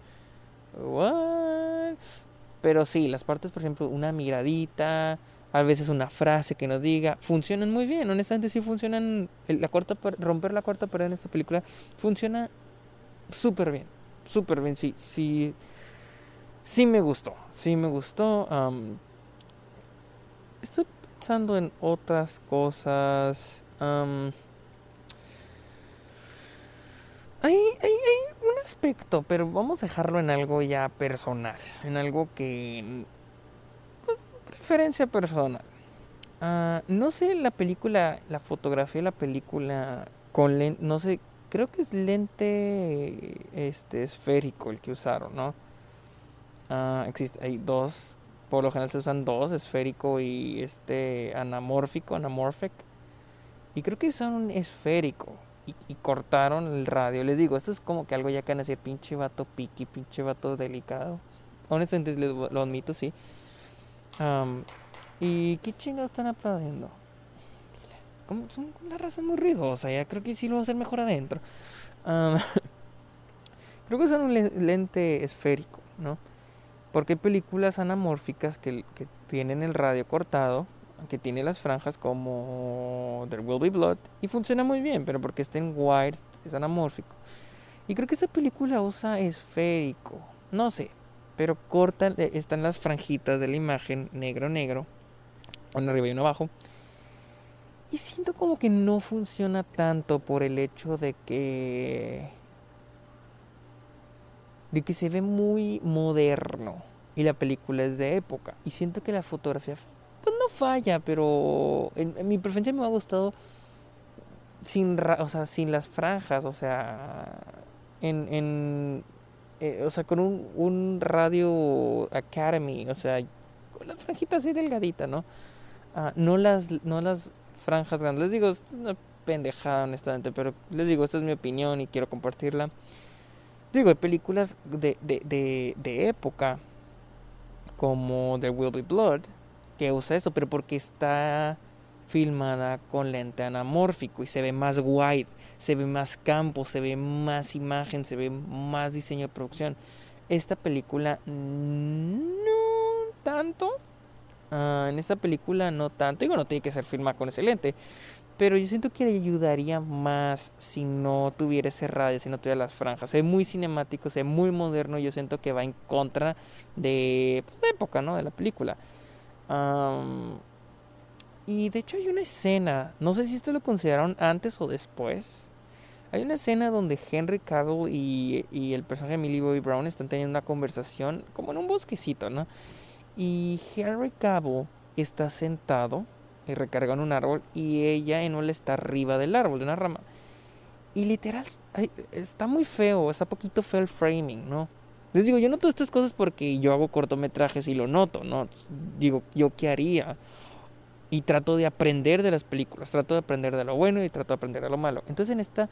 ¿what? Pero sí, las partes, por ejemplo, una miradita, a veces una frase que nos diga, funcionan muy bien, honestamente sí funcionan, la cuarta, romper la cuarta pared en esta película funciona súper bien, súper bien, sí, sí, sí me gustó, sí me gustó. estoy pensando en otras cosas hay, hay, un aspecto, pero vamos a dejarlo en algo ya personal, en algo que, pues, preferencia personal. Ah, no sé la película, la fotografía de la película con lente, no sé, creo que es lente este esférico el que usaron, ¿no? Uh, existe, hay dos, por lo general se usan dos, esférico y este anamórfico, anamorphic. Y creo que un esférico. Y, cortaron el radio. Les digo, esto es como que algo ya que van a decir, pinche vato piqui, pinche vato delicado. Honestamente lo admito, sí. ¿Y qué chingados están aplaudiendo? Son una raza muy ruidosa, ya creo que sí lo va a hacer mejor adentro. creo que son un lente esférico, ¿no? Porque hay películas anamórficas que, tienen el radio cortado que tiene las franjas como There Will Be Blood y funciona muy bien, pero porque está en wide es anamórfico. Y creo que esta película usa esférico, no sé, pero cortan, eh, están las franjitas de la imagen negro negro, uno arriba y uno abajo. Y siento como que no funciona tanto por el hecho de que de que se ve muy moderno y la película es de época y siento que la fotografía pues no falla, pero en, mi preferencia me ha gustado sin, o sea, sin las franjas, o sea, en, en eh, o sea, con un, un radio Academy, o sea, con las franjitas así delgaditas, ¿no? Ah, no las, no las franjas grandes. Les digo, es una pendejada, honestamente, pero les digo, esta es mi opinión y quiero compartirla. Digo, hay películas de, de, de, de época como There Will Be Blood, que usa esto, pero porque está filmada con lente anamórfico y se ve más wide, se ve más campo, se ve más imagen, se ve más diseño de producción. Esta película no tanto. Ah, en esta película no tanto. Digo, no tiene que ser filmada con ese lente. Pero yo siento que le ayudaría más si no tuviera ese radio, si no tuviera las franjas. Ve muy cinemático, ve muy moderno. Yo siento que va en contra de pues, la época, ¿no? De la película y de hecho hay una escena, no sé si esto lo consideraron antes o después. Hay una escena donde Henry Cavill y, y el personaje de Millie Bobby Brown están teniendo una conversación como en un bosquecito, ¿no? Y Henry Cavill está sentado y recarga en un árbol y ella en él está arriba del árbol, de una rama. y literal, está muy feo, está poquito feo el framing, ¿no? Les digo, yo noto estas cosas porque yo hago cortometrajes y lo noto, ¿no? Digo, ¿yo qué haría? Y trato de aprender de las películas, trato de aprender de lo bueno y trato de aprender de lo malo. Entonces en esta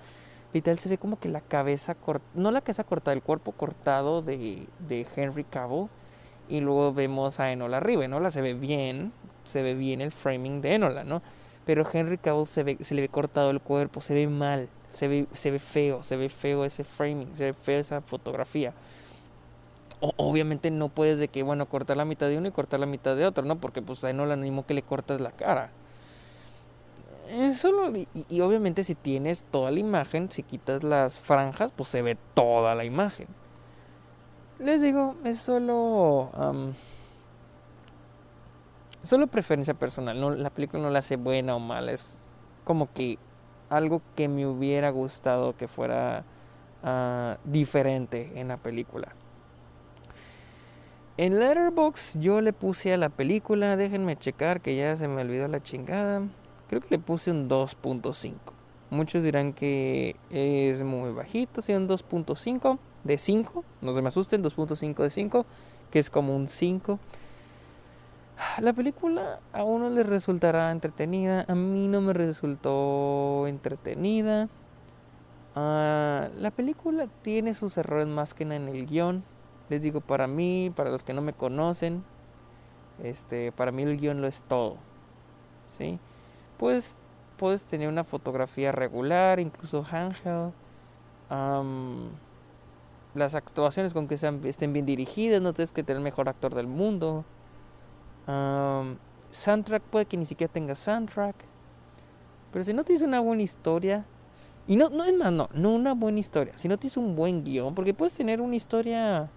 literal se ve como que la cabeza cortada, no la cabeza cortada, el cuerpo cortado de, de Henry Cavill. Y luego vemos a Enola arriba. Enola se ve bien, se ve bien el framing de Enola, ¿no? Pero Henry Cavill se, ve, se le ve cortado el cuerpo, se ve mal, se ve, feo, se ve feo ese framing, se ve feo esa fotografía. obviamente no puedes de que, bueno, cortar la mitad de uno y cortar la mitad de otro, ¿no? Porque pues a Enola mismo que le cortas la cara. Solo, y, obviamente si tienes toda la imagen, si quitas las franjas, pues se ve toda la imagen. Les digo, es solo... solo preferencia personal. No, la película no la hace buena o mala. Es como que algo que me hubiera gustado que fuera uh, diferente en la película. En Letterboxd yo le puse a la película, déjenme checar que ya se me olvidó la chingada. Creo que le puse un 2.5. Muchos dirán que es muy bajito, si un 2.5 de 5, no se me asusten, 2.5 de 5, que es como un 5. La película a uno le resultará entretenida, a mí no me resultó entretenida. Uh, la película tiene sus errores más que en el guion. Les digo, para mí, para los que no me conocen, este, para mí el guion lo es todo. ¿Sí? pues puedes tener una fotografía regular, incluso handheld. las actuaciones con que sean, estén bien dirigidas, no tienes que tener el mejor actor del mundo. Soundtrack puede que ni siquiera tenga soundtrack. Pero si no tienes una buena historia, y no, no es más, no, no una buena historia, si no tienes un buen guion, porque puedes tener una historia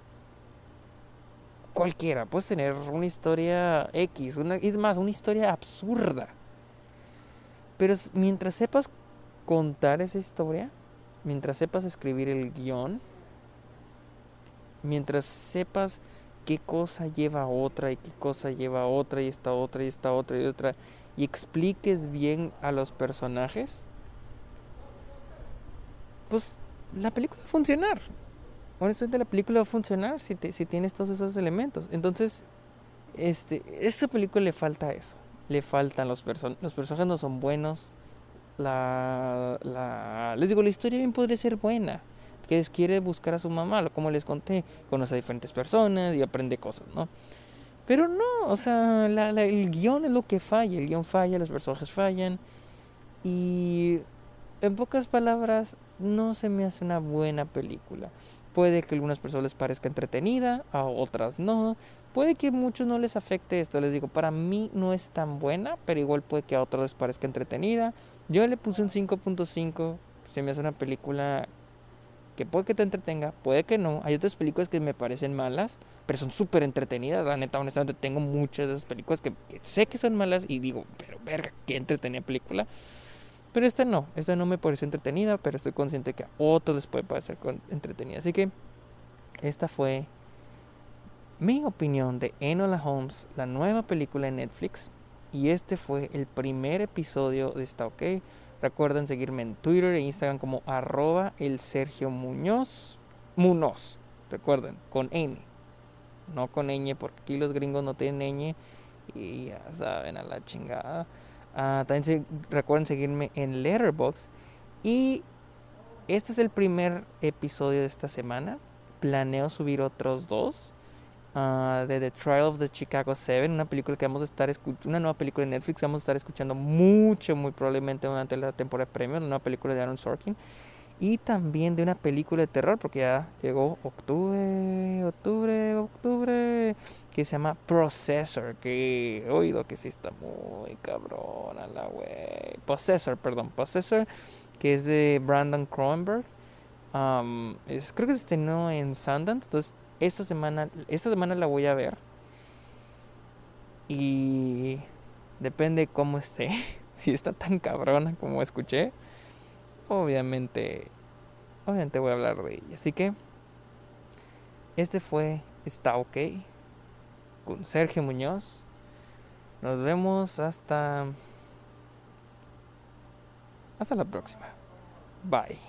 cualquiera, puedes tener una historia X, una, es más, una historia absurda pero mientras sepas contar esa historia, mientras sepas escribir el guion, mientras sepas qué cosa lleva a otra y qué cosa lleva a otra y esta otra y esta otra y otra, y expliques bien a los personajes, pues la película va a funcionar. Honestamente la película va a funcionar si, si tienes todos esos elementos. Entonces, este, esta película le falta eso le faltan los personajes. Los personajes no son buenos. La, la, les digo, la historia bien podría ser buena. Quiere buscar a su mamá, como les conté, conoce a diferentes personas y aprende cosas, ¿no? Pero no, o sea, el guion es lo que falla. El guion falla, los personajes fallan. Y en pocas palabras, no se me hace una buena película. Puede que a algunas personas les parezca entretenida, a otras no. Puede que a muchos no les afecte esto, les digo, para mí no es tan buena, pero igual puede que a otros les parezca entretenida. Yo le puse un 5.5, se me hace una película puede que te entretenga, puede que no. Hay otras películas que me parecen malas, pero son súper entretenidas. La neta, honestamente, tengo muchas de esas películas que, sé que son malas y digo, pero verga, qué entretenida película. Pero esta no, esta no me pareció entretenida, pero estoy consciente que a otros les puede parecer entretenida. Así que esta fue mi opinión de Enola Holmes, la nueva película en Netflix. Y este fue el primer episodio de Está OK. Recuerden seguirme en Twitter e Instagram como arroba el Sergio Muñoz. Munoz. Recuerden, con N. No con ñ, porque aquí los gringos no tienen ñ. Y ya saben, a la chingada. Ah, también recuerden seguirme en Letterboxd. Y este es el primer episodio de esta semana. Planeo subir otros dos. Ah, de The Trial of the Chicago Seven, una película que vamos a estar una nueva película de Netflix, vamos a estar escuchando mucho, muy probablemente durante la temporada de premios, una nueva película de Aaron Sorkin y también de una película de terror, porque ya llegó octubre, octubre, octubre, que se llama Processor, que he oído que sí está muy cabrona la wey. Possessor, perdón, Possessor, que es de Brandon Cronenberg. es, creo que se estrenó en Sundance, entonces esta semana, esta semana la voy a ver. Y depende cómo esté. si está tan cabrona como escuché, obviamente, obviamente voy a hablar de ella. Así que este fue Está OK con Sergio Muñoz. Nos vemos hasta hasta la próxima. Bye.